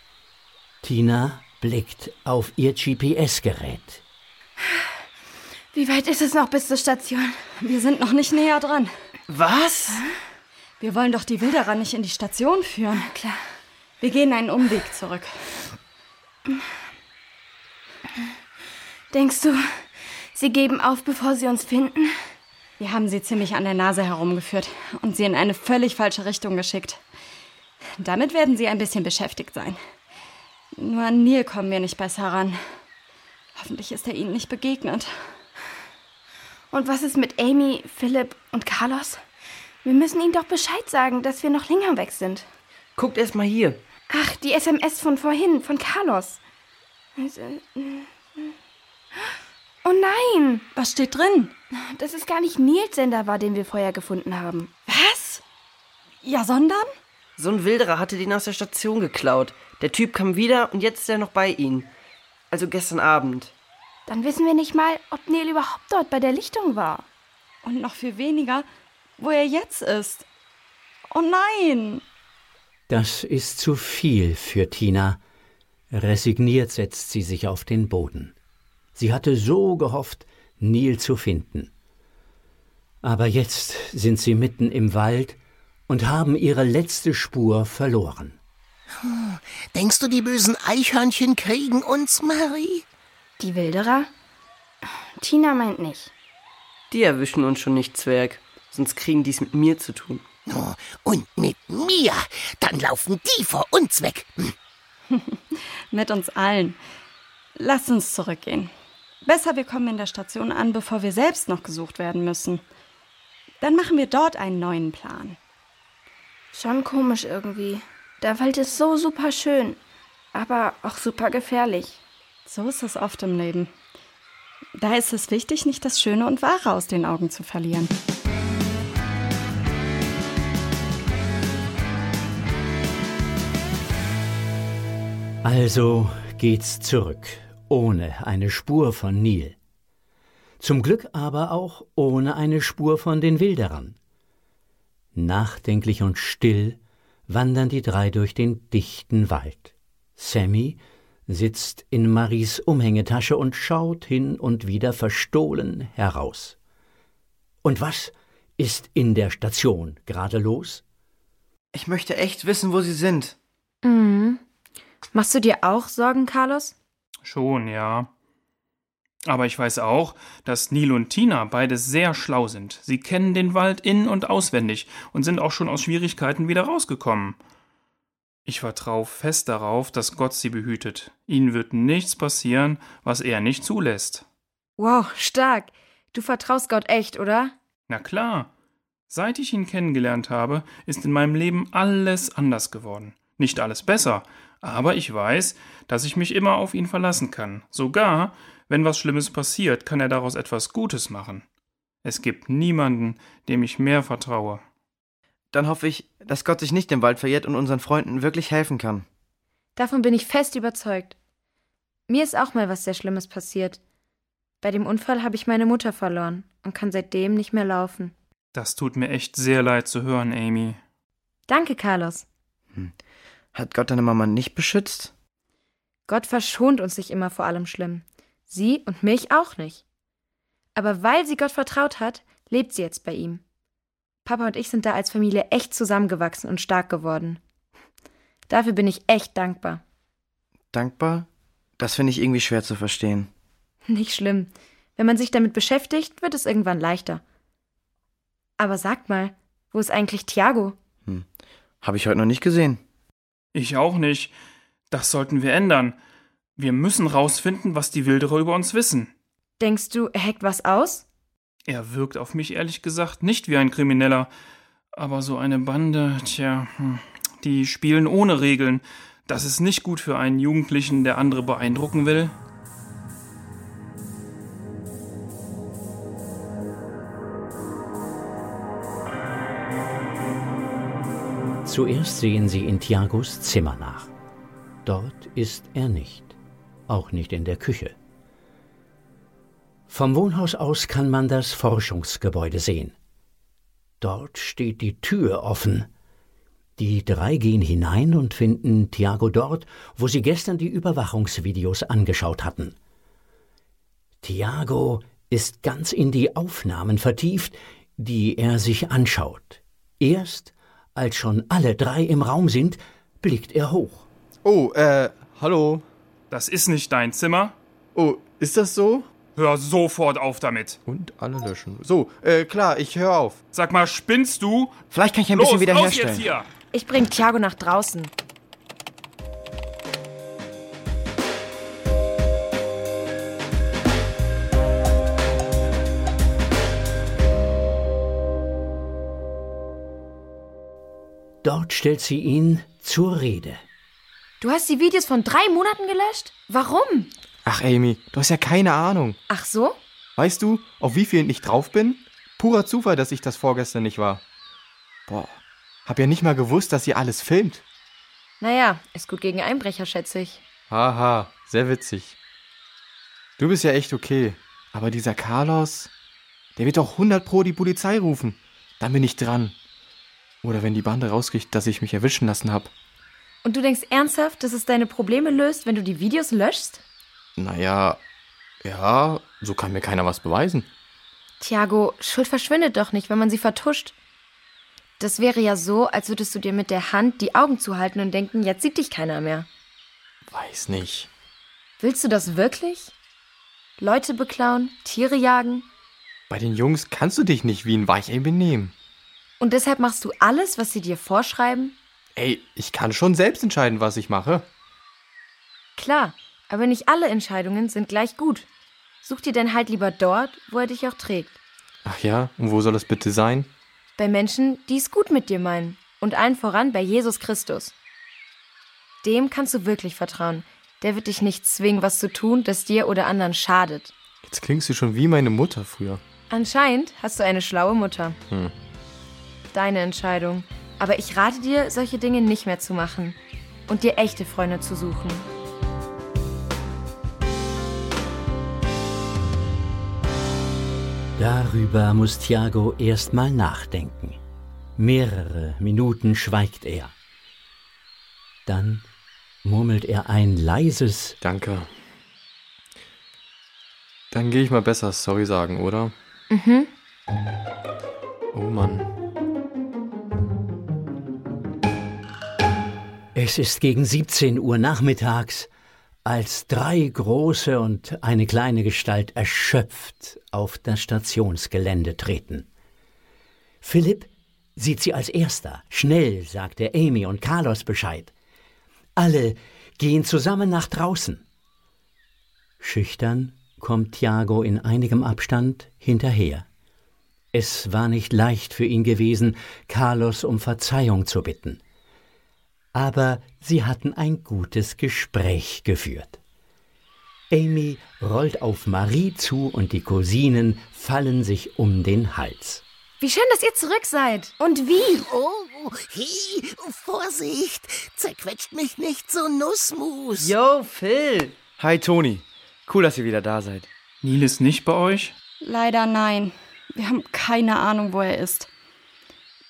Tina blickt auf ihr GPS-Gerät. Wie weit ist es noch bis zur Station? Wir sind noch nicht näher dran. Was? Wir wollen doch die Wilderer nicht in die Station führen. Klar. Wir gehen einen Umweg zurück. Denkst du, sie geben auf, bevor sie uns finden? Wir haben sie ziemlich an der Nase herumgeführt und sie in eine völlig falsche Richtung geschickt. Damit werden sie ein bisschen beschäftigt sein. Nur an Neil kommen wir nicht besser ran. Hoffentlich ist er ihnen nicht begegnet. Und was ist mit Amy, Philipp und Carlos? Wir müssen ihnen doch Bescheid sagen, dass wir noch länger weg sind. Guckt erst mal hier. Ach, die SMS von vorhin, von Carlos. Oh nein! Was steht drin? Dass es gar nicht Nils Sender war, den wir vorher gefunden haben. Was? Ja, sondern? So ein Wilderer hatte den aus der Station geklaut. Der Typ kam wieder und jetzt ist er noch bei ihnen. Also gestern Abend. Dann wissen wir nicht mal, ob Neil überhaupt dort bei der Lichtung war. Und noch viel weniger, wo er jetzt ist. Oh nein! Das ist zu viel für Tina. Resigniert setzt sie sich auf den Boden. Sie hatte so gehofft, Neil zu finden. Aber jetzt sind sie mitten im Wald und haben ihre letzte Spur verloren. Denkst du, die bösen Eichhörnchen kriegen uns, Marie? Die Wilderer? Tina meint nicht. Die erwischen uns schon nicht, Zwerg. Sonst kriegen die's mit mir zu tun. Oh, und mit mir? Dann laufen die vor uns weg. Hm. mit uns allen. Lass uns zurückgehen. Besser, wir kommen in der Station an, bevor wir selbst noch gesucht werden müssen. Dann machen wir dort einen neuen Plan. Schon komisch irgendwie. Der Wald ist so super schön, aber auch super gefährlich. So ist es oft im Leben. Da ist es wichtig, nicht das Schöne und Wahre aus den Augen zu verlieren. Also geht's zurück, ohne eine Spur von Nil. Zum Glück aber auch ohne eine Spur von den Wilderern. Nachdenklich und still wandern die drei durch den dichten Wald. Sammy sitzt in Maries Umhängetasche und schaut hin und wieder verstohlen heraus. Und was ist in der Station gerade los? Ich möchte echt wissen, wo sie sind. Mhm. Machst du dir auch Sorgen, Carlos? Schon, ja. Aber ich weiß auch, dass Neil und Tina beide sehr schlau sind. Sie kennen den Wald in- und auswendig und sind auch schon aus Schwierigkeiten wieder rausgekommen. Ich vertraue fest darauf, dass Gott sie behütet. Ihnen wird nichts passieren, was er nicht zulässt. Wow, stark. Du vertraust Gott echt, oder? Na klar. Seit ich ihn kennengelernt habe, ist in meinem Leben alles anders geworden. Nicht alles besser, aber ich weiß, dass ich mich immer auf ihn verlassen kann. Sogar, wenn was Schlimmes passiert, kann er daraus etwas Gutes machen. Es gibt niemanden, dem ich mehr vertraue. Dann hoffe ich, dass Gott sich nicht im Wald verirrt und unseren Freunden wirklich helfen kann. Davon bin ich fest überzeugt. Mir ist auch mal was sehr Schlimmes passiert. Bei dem Unfall habe ich meine Mutter verloren und kann seitdem nicht mehr laufen. Das tut mir echt sehr leid zu hören, Amy. Danke, Carlos. Hm. Hat Gott deine Mama nicht beschützt? Gott verschont uns nicht immer vor allem Schlimm. Sie und mich auch nicht. Aber weil sie Gott vertraut hat, lebt sie jetzt bei ihm. Papa und ich sind da als Familie echt zusammengewachsen und stark geworden. Dafür bin ich echt dankbar. Dankbar? Das finde ich irgendwie schwer zu verstehen. Nicht schlimm. Wenn man sich damit beschäftigt, wird es irgendwann leichter. Aber sag mal, wo ist eigentlich Thiago? Hm. Habe ich heute noch nicht gesehen. Ich auch nicht. Das sollten wir ändern. Wir müssen rausfinden, was die Wilderer über uns wissen. Denkst du, er hackt was aus? Er wirkt auf mich ehrlich gesagt nicht wie ein Krimineller. Aber so eine Bande, tja, hm, die spielen ohne Regeln. Das ist nicht gut für einen Jugendlichen, der andere beeindrucken will. Zuerst sehen sie in Tiagos Zimmer nach. Dort ist er nicht, auch nicht in der Küche. Vom Wohnhaus aus kann man das Forschungsgebäude sehen. Dort steht die Tür offen. Die drei gehen hinein und finden Tiago dort, wo sie gestern die Überwachungsvideos angeschaut hatten. Tiago ist ganz in die Aufnahmen vertieft, die er sich anschaut. Erst, als schon alle drei im Raum sind, blickt er hoch. Oh, äh, hallo. Das ist nicht dein Zimmer. Oh, ist das so? Hör sofort auf damit. Und alle löschen. So, äh, klar, ich höre auf. Sag mal, spinnst du? Vielleicht kann ich ein Los, bisschen wieder raus herstellen. jetzt hier! Ich bring Thiago nach draußen. Dort stellt sie ihn zur Rede. Du hast die Videos von drei Monaten gelöscht? Warum? Ach, Amy, du hast ja keine Ahnung. Ach so? Weißt du, auf wie vielen ich drauf bin? Purer Zufall, dass ich das vorgestern nicht war. Boah, hab ja nicht mal gewusst, dass ihr alles filmt. Naja, ist gut gegen Einbrecher, schätze ich. Haha, sehr witzig. Du bist ja echt okay. Aber dieser Carlos, der wird doch 100 pro die Polizei rufen. Dann bin ich dran. Oder wenn die Bande rauskriegt, dass ich mich erwischen lassen hab. Und du denkst ernsthaft, dass es deine Probleme löst, wenn du die Videos löschst? Naja, ja, so kann mir keiner was beweisen. Thiago, Schuld verschwindet doch nicht, wenn man sie vertuscht. Das wäre ja so, als würdest du dir mit der Hand die Augen zuhalten und denken, jetzt sieht dich keiner mehr. Weiß nicht. Willst du das wirklich? Leute beklauen, Tiere jagen? Bei den Jungs kannst du dich nicht wie ein Weichei benehmen. Und deshalb machst du alles, was sie dir vorschreiben? Ey, ich kann schon selbst entscheiden, was ich mache. Klar, aber nicht alle Entscheidungen sind gleich gut. Such dir denn halt lieber dort, wo er dich auch trägt. Ach ja, und wo soll das bitte sein? Bei Menschen, die es gut mit dir meinen. Und allen voran bei Jesus Christus. Dem kannst du wirklich vertrauen. Der wird dich nicht zwingen, was zu tun, das dir oder anderen schadet. Jetzt klingst du schon wie meine Mutter früher. Anscheinend hast du eine schlaue Mutter. Hm. Deine Entscheidung. Aber ich rate dir, solche Dinge nicht mehr zu machen. Und dir echte Freunde zu suchen. Darüber muss Thiago erst mal nachdenken. Mehrere Minuten schweigt er. Dann murmelt er ein leises Danke. Dann gehe ich mal besser sorry sagen, oder? Mhm. Oh Mann. Es ist gegen 17 Uhr nachmittags, als drei große und eine kleine Gestalt erschöpft auf das Stationsgelände treten. Philipp sieht sie als erster. Schnell sagt er Amy und Carlos Bescheid. Alle gehen zusammen nach draußen. Schüchtern kommt Thiago in einigem Abstand hinterher. Es war nicht leicht für ihn gewesen, Carlos um Verzeihung zu bitten. Aber sie hatten ein gutes Gespräch geführt. Amy rollt auf Marie zu und die Cousinen fallen sich um den Hals. Wie schön, dass ihr zurück seid. Und wie? Oh, hi, Vorsicht, zerquetscht mich nicht so Nussmus. Yo, Phil. Hi, Toni. Cool, dass ihr wieder da seid. Neil ist nicht bei euch? Leider nein. Wir haben keine Ahnung, wo er ist.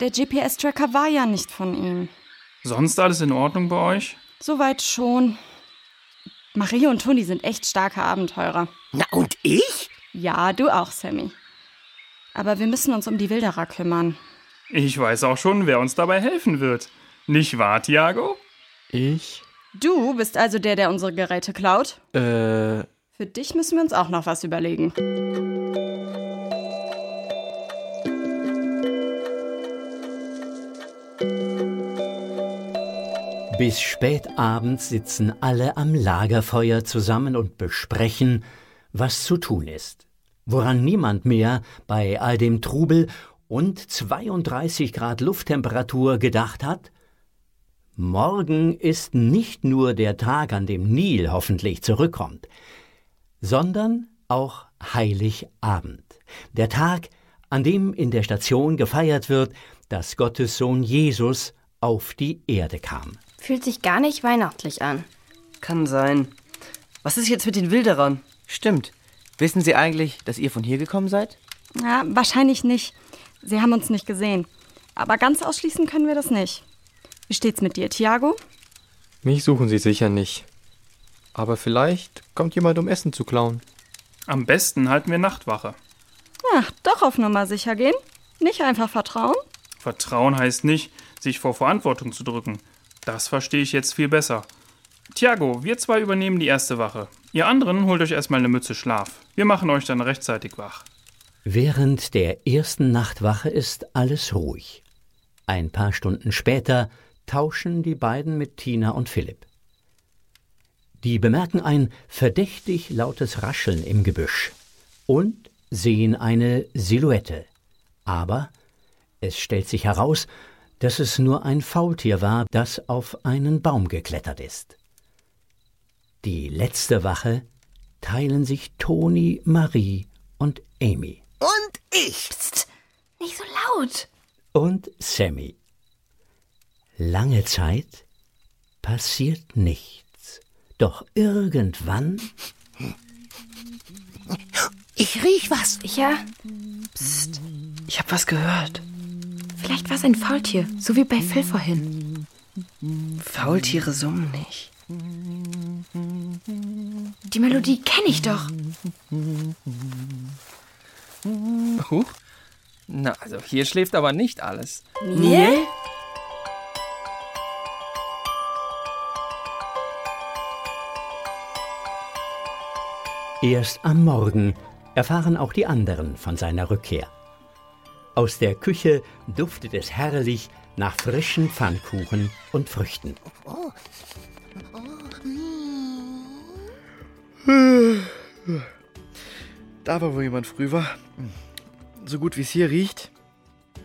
Der GPS-Tracker war ja nicht von ihm. Sonst alles in Ordnung bei euch? Soweit schon. Marie und Toni sind echt starke Abenteurer. Na und ich? Ja, du auch, Sammy. Aber wir müssen uns um die Wilderer kümmern. Ich weiß auch schon, wer uns dabei helfen wird. Nicht wahr, Thiago? Ich? Du bist also der, der unsere Geräte klaut? Äh. Für dich müssen wir uns auch noch was überlegen. Bis spät abends sitzen alle am Lagerfeuer zusammen und besprechen, was zu tun ist. Woran niemand mehr bei all dem Trubel und 32 Grad Lufttemperatur gedacht hat? Morgen ist nicht nur der Tag, an dem Nil hoffentlich zurückkommt, sondern auch Heiligabend. Der Tag, an dem in der Station gefeiert wird, dass Gottes Sohn Jesus auf die Erde kam. Fühlt sich gar nicht weihnachtlich an. Kann sein. Was ist jetzt mit den Wilderern? Stimmt. Wissen Sie eigentlich, dass ihr von hier gekommen seid? Ja, wahrscheinlich nicht. Sie haben uns nicht gesehen. Aber ganz ausschließen können wir das nicht. Wie steht's mit dir, Thiago? Mich suchen sie sicher nicht. Aber vielleicht kommt jemand, um Essen zu klauen. Am besten halten wir Nachtwache. Ach, doch auf Nummer sicher gehen. Nicht einfach vertrauen. Vertrauen heißt nicht, sich vor Verantwortung zu drücken. Das verstehe ich jetzt viel besser. Tiago, wir zwei übernehmen die erste Wache. Ihr anderen holt euch erstmal eine Mütze Schlaf. Wir machen euch dann rechtzeitig wach. Während der ersten Nachtwache ist alles ruhig. Ein paar Stunden später tauschen die beiden mit Tina und Philipp. Die bemerken ein verdächtig lautes Rascheln im Gebüsch und sehen eine Silhouette. Aber es stellt sich heraus, dass es nur ein Faultier war, das auf einen Baum geklettert ist. Die letzte Wache teilen sich Toni, Marie und Amy. Und ich. Psst, nicht so laut. Und Sammy. Lange Zeit passiert nichts. Doch irgendwann. Ich riech was. Ja, Psst, ich hab was gehört. Vielleicht war es ein Faultier, so wie bei Phil vorhin. Faultiere summen nicht. Die Melodie kenne ich doch. Huch. Na, also hier schläft aber nicht alles. Neil? Erst am Morgen erfahren auch die anderen von seiner Rückkehr. Aus der Küche duftet es herrlich nach frischen Pfannkuchen und Früchten. Da war wohl jemand früh war. So gut wie es hier riecht.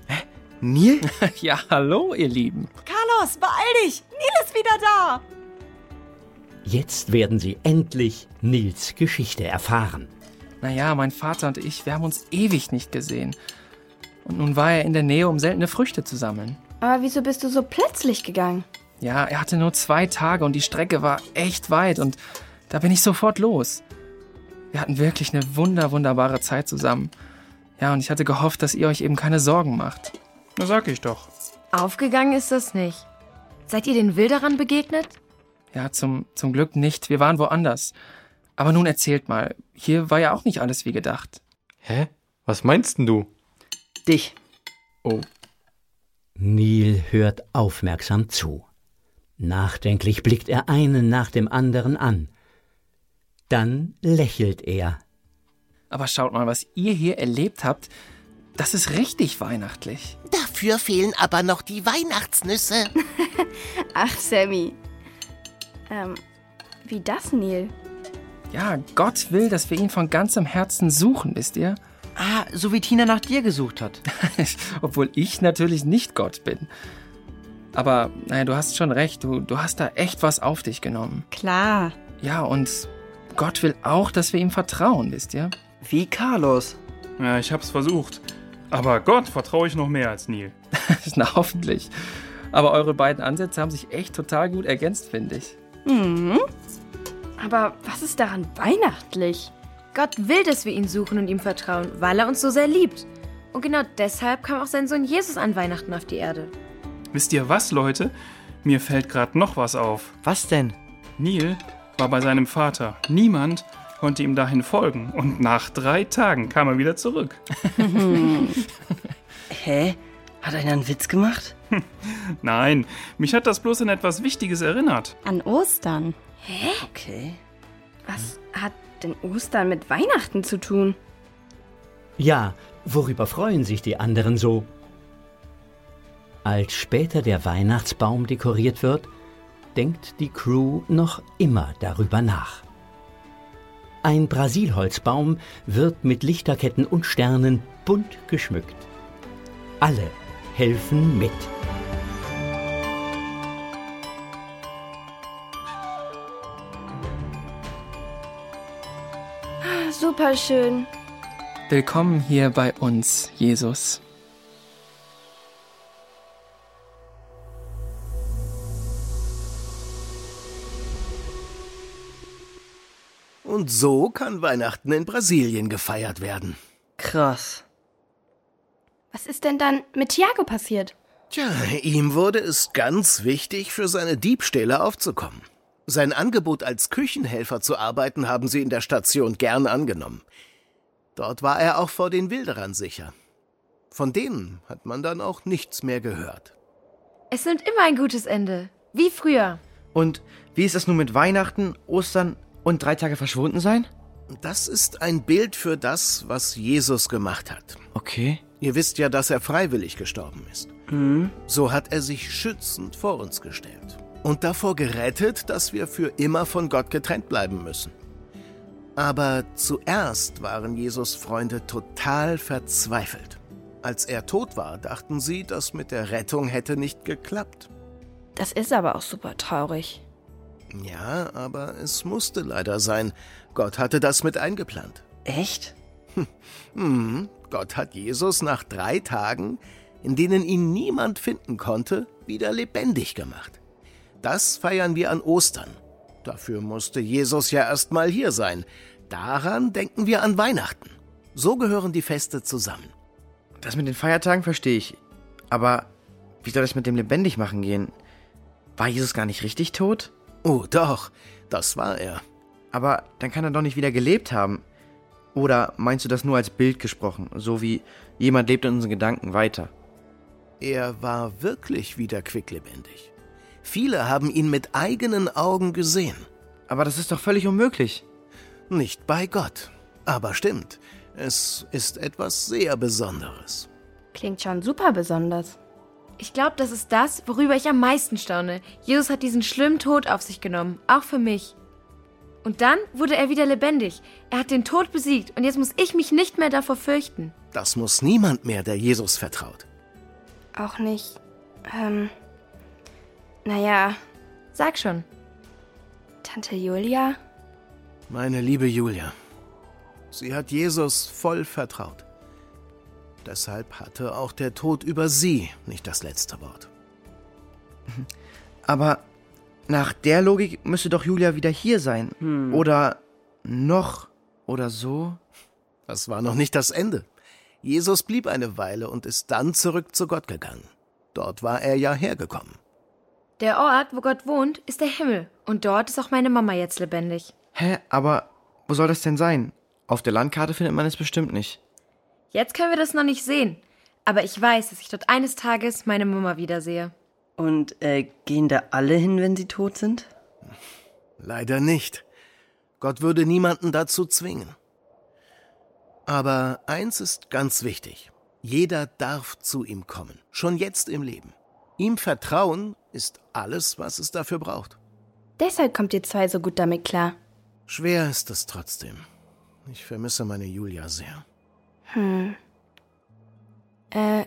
Hä? Neil? ja, hallo, ihr Lieben. Carlos, beeil dich! Neil ist wieder da! Jetzt werden sie endlich Nils Geschichte erfahren. Naja, mein Vater und ich, wir haben uns ewig nicht gesehen. Und nun war er in der Nähe, um seltene Früchte zu sammeln. Aber wieso bist du so plötzlich gegangen? Ja, er hatte nur zwei Tage und die Strecke war echt weit und da bin ich sofort los. Wir hatten wirklich eine wunder, wunderbare Zeit zusammen. Ja, und ich hatte gehofft, dass ihr euch eben keine Sorgen macht. Na, sag ich doch. Aufgegangen ist das nicht. Seid ihr den Wilderern begegnet? Ja, zum, zum Glück nicht. Wir waren woanders. Aber nun erzählt mal. Hier war ja auch nicht alles wie gedacht. Hä? Was meinst denn du? Dich. Oh. Neil hört aufmerksam zu. Nachdenklich blickt er einen nach dem anderen an. Dann lächelt er. Aber schaut mal, was ihr hier erlebt habt. Das ist richtig weihnachtlich. Dafür fehlen aber noch die Weihnachtsnüsse. Ach, Sammy. Ähm, wie das, Neil? Ja, Gott will, dass wir ihn von ganzem Herzen suchen, wisst ihr? Ah, so wie Tina nach dir gesucht hat. Obwohl ich natürlich nicht Gott bin. Aber, naja, du hast schon recht, du, du hast da echt was auf dich genommen. Klar. Ja, und Gott will auch, dass wir ihm vertrauen, wisst ihr? Wie Carlos. Ja, ich hab's versucht. Aber Gott vertraue ich noch mehr als Neil. Na, hoffentlich. Aber eure beiden Ansätze haben sich echt total gut ergänzt, finde ich. Mhm. Aber was ist daran weihnachtlich? Gott will, dass wir ihn suchen und ihm vertrauen, weil er uns so sehr liebt. Und genau deshalb kam auch sein Sohn Jesus an Weihnachten auf die Erde. Wisst ihr was, Leute? Mir fällt gerade noch was auf. Was denn? Neil war bei seinem Vater. Niemand konnte ihm dahin folgen. Und nach drei Tagen kam er wieder zurück. Hä? Hat einer einen Witz gemacht? Nein, mich hat das bloß an etwas Wichtiges erinnert. An Ostern. Hä? Okay. Was hat denn Ostern mit Weihnachten zu tun? Ja, worüber freuen sich die anderen so? Als später der Weihnachtsbaum dekoriert wird, denkt die Crew noch immer darüber nach. Ein Brasilholzbaum wird mit Lichterketten und Sternen bunt geschmückt. Alle helfen mit. Super schön. Willkommen hier bei uns, Jesus. Und so kann Weihnachten in Brasilien gefeiert werden. Krass. Was ist denn dann mit Tiago passiert? Tja, ihm wurde es ganz wichtig, für seine Diebstähle aufzukommen. Sein Angebot als Küchenhelfer zu arbeiten haben sie in der Station gern angenommen. Dort war er auch vor den Wilderern sicher. Von denen hat man dann auch nichts mehr gehört. Es nimmt immer ein gutes Ende. Wie früher. Und wie ist das nun mit Weihnachten, Ostern und drei Tage verschwunden sein? Das ist ein Bild für das, was Jesus gemacht hat. Okay. Ihr wisst ja, dass er freiwillig gestorben ist. Mhm. So hat er sich schützend vor uns gestellt und davor gerettet, dass wir für immer von Gott getrennt bleiben müssen. Aber zuerst waren Jesus Freunde total verzweifelt. Als er tot war, dachten sie, das mit der Rettung hätte nicht geklappt. Das ist aber auch super traurig. Ja, aber es musste leider sein. Gott hatte das mit eingeplant. Echt? Mhm. Gott hat Jesus nach drei Tagen, in denen ihn niemand finden konnte, wieder lebendig gemacht. Das feiern wir an Ostern. Dafür musste Jesus ja erst mal hier sein. Daran denken wir an Weihnachten. So gehören die Feste zusammen. Das mit den Feiertagen verstehe ich. Aber wie soll das mit dem Lebendigmachen gehen? War Jesus gar nicht richtig tot? Oh, doch, das war er. Aber dann kann er doch nicht wieder gelebt haben. Oder meinst du das nur als Bild gesprochen, so wie jemand lebt in unseren Gedanken weiter? Er war wirklich wieder quicklebendig. Viele haben ihn mit eigenen Augen gesehen. Aber das ist doch völlig unmöglich. Nicht bei Gott. Aber stimmt, es ist etwas sehr Besonderes. Klingt schon super besonders. Ich glaube, das ist das, worüber ich am meisten staune. Jesus hat diesen schlimmen Tod auf sich genommen, auch für mich. Und dann wurde er wieder lebendig. Er hat den Tod besiegt und jetzt muss ich mich nicht mehr davor fürchten. Das muss niemand mehr, der Jesus vertraut. Auch nicht. Ähm. Naja. Sag schon. Tante Julia? Meine liebe Julia, sie hat Jesus voll vertraut. Deshalb hatte auch der Tod über sie nicht das letzte Wort. Aber nach der Logik müsste doch Julia wieder hier sein. Hm. Oder noch oder so. Das war noch nicht das Ende. Jesus blieb eine Weile und ist dann zurück zu Gott gegangen. Dort war er ja hergekommen. Der Ort, wo Gott wohnt, ist der Himmel. Und dort ist auch meine Mama jetzt lebendig. Hä, aber wo soll das denn sein? Auf der Landkarte findet man es bestimmt nicht. Jetzt können wir das noch nicht sehen. Aber ich weiß, dass ich dort eines Tages meine Mama wiedersehe. Und äh, gehen da alle hin, wenn sie tot sind? Leider nicht. Gott würde niemanden dazu zwingen. Aber eins ist ganz wichtig. Jeder darf zu ihm kommen, schon jetzt im Leben. Ihm vertrauen ist alles, was es dafür braucht. Deshalb kommt ihr zwei so gut damit klar. Schwer ist es trotzdem. Ich vermisse meine Julia sehr. Hm. Äh,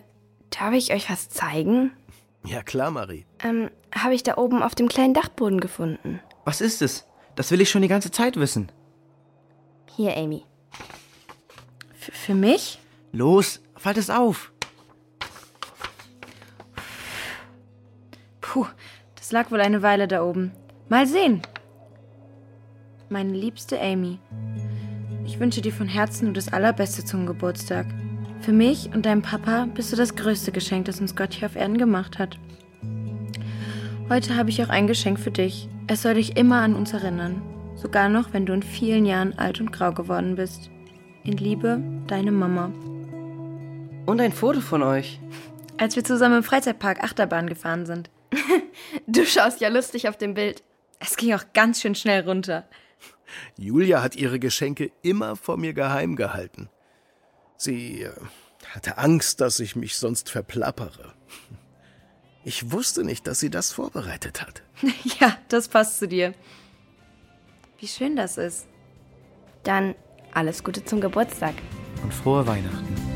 darf ich euch was zeigen? Ja klar, Marie. Ähm, habe ich da oben auf dem kleinen Dachboden gefunden. Was ist es? Das will ich schon die ganze Zeit wissen. Hier, Amy. F für mich? Los, falt es auf. Puh, das lag wohl eine Weile da oben. Mal sehen. Meine liebste Amy, ich wünsche dir von Herzen nur das Allerbeste zum Geburtstag. Für mich und deinem Papa bist du das größte Geschenk, das uns Gott hier auf Erden gemacht hat. Heute habe ich auch ein Geschenk für dich. Es soll dich immer an uns erinnern. Sogar noch, wenn du in vielen Jahren alt und grau geworden bist. In Liebe, deine Mama. Und ein Foto von euch. Als wir zusammen im Freizeitpark Achterbahn gefahren sind. Du schaust ja lustig auf dem Bild. Es ging auch ganz schön schnell runter. Julia hat ihre Geschenke immer vor mir geheim gehalten. Sie äh, hatte Angst, dass ich mich sonst verplappere. Ich wusste nicht, dass sie das vorbereitet hat. Ja, das passt zu dir. Wie schön das ist. Dann alles Gute zum Geburtstag. Und frohe Weihnachten.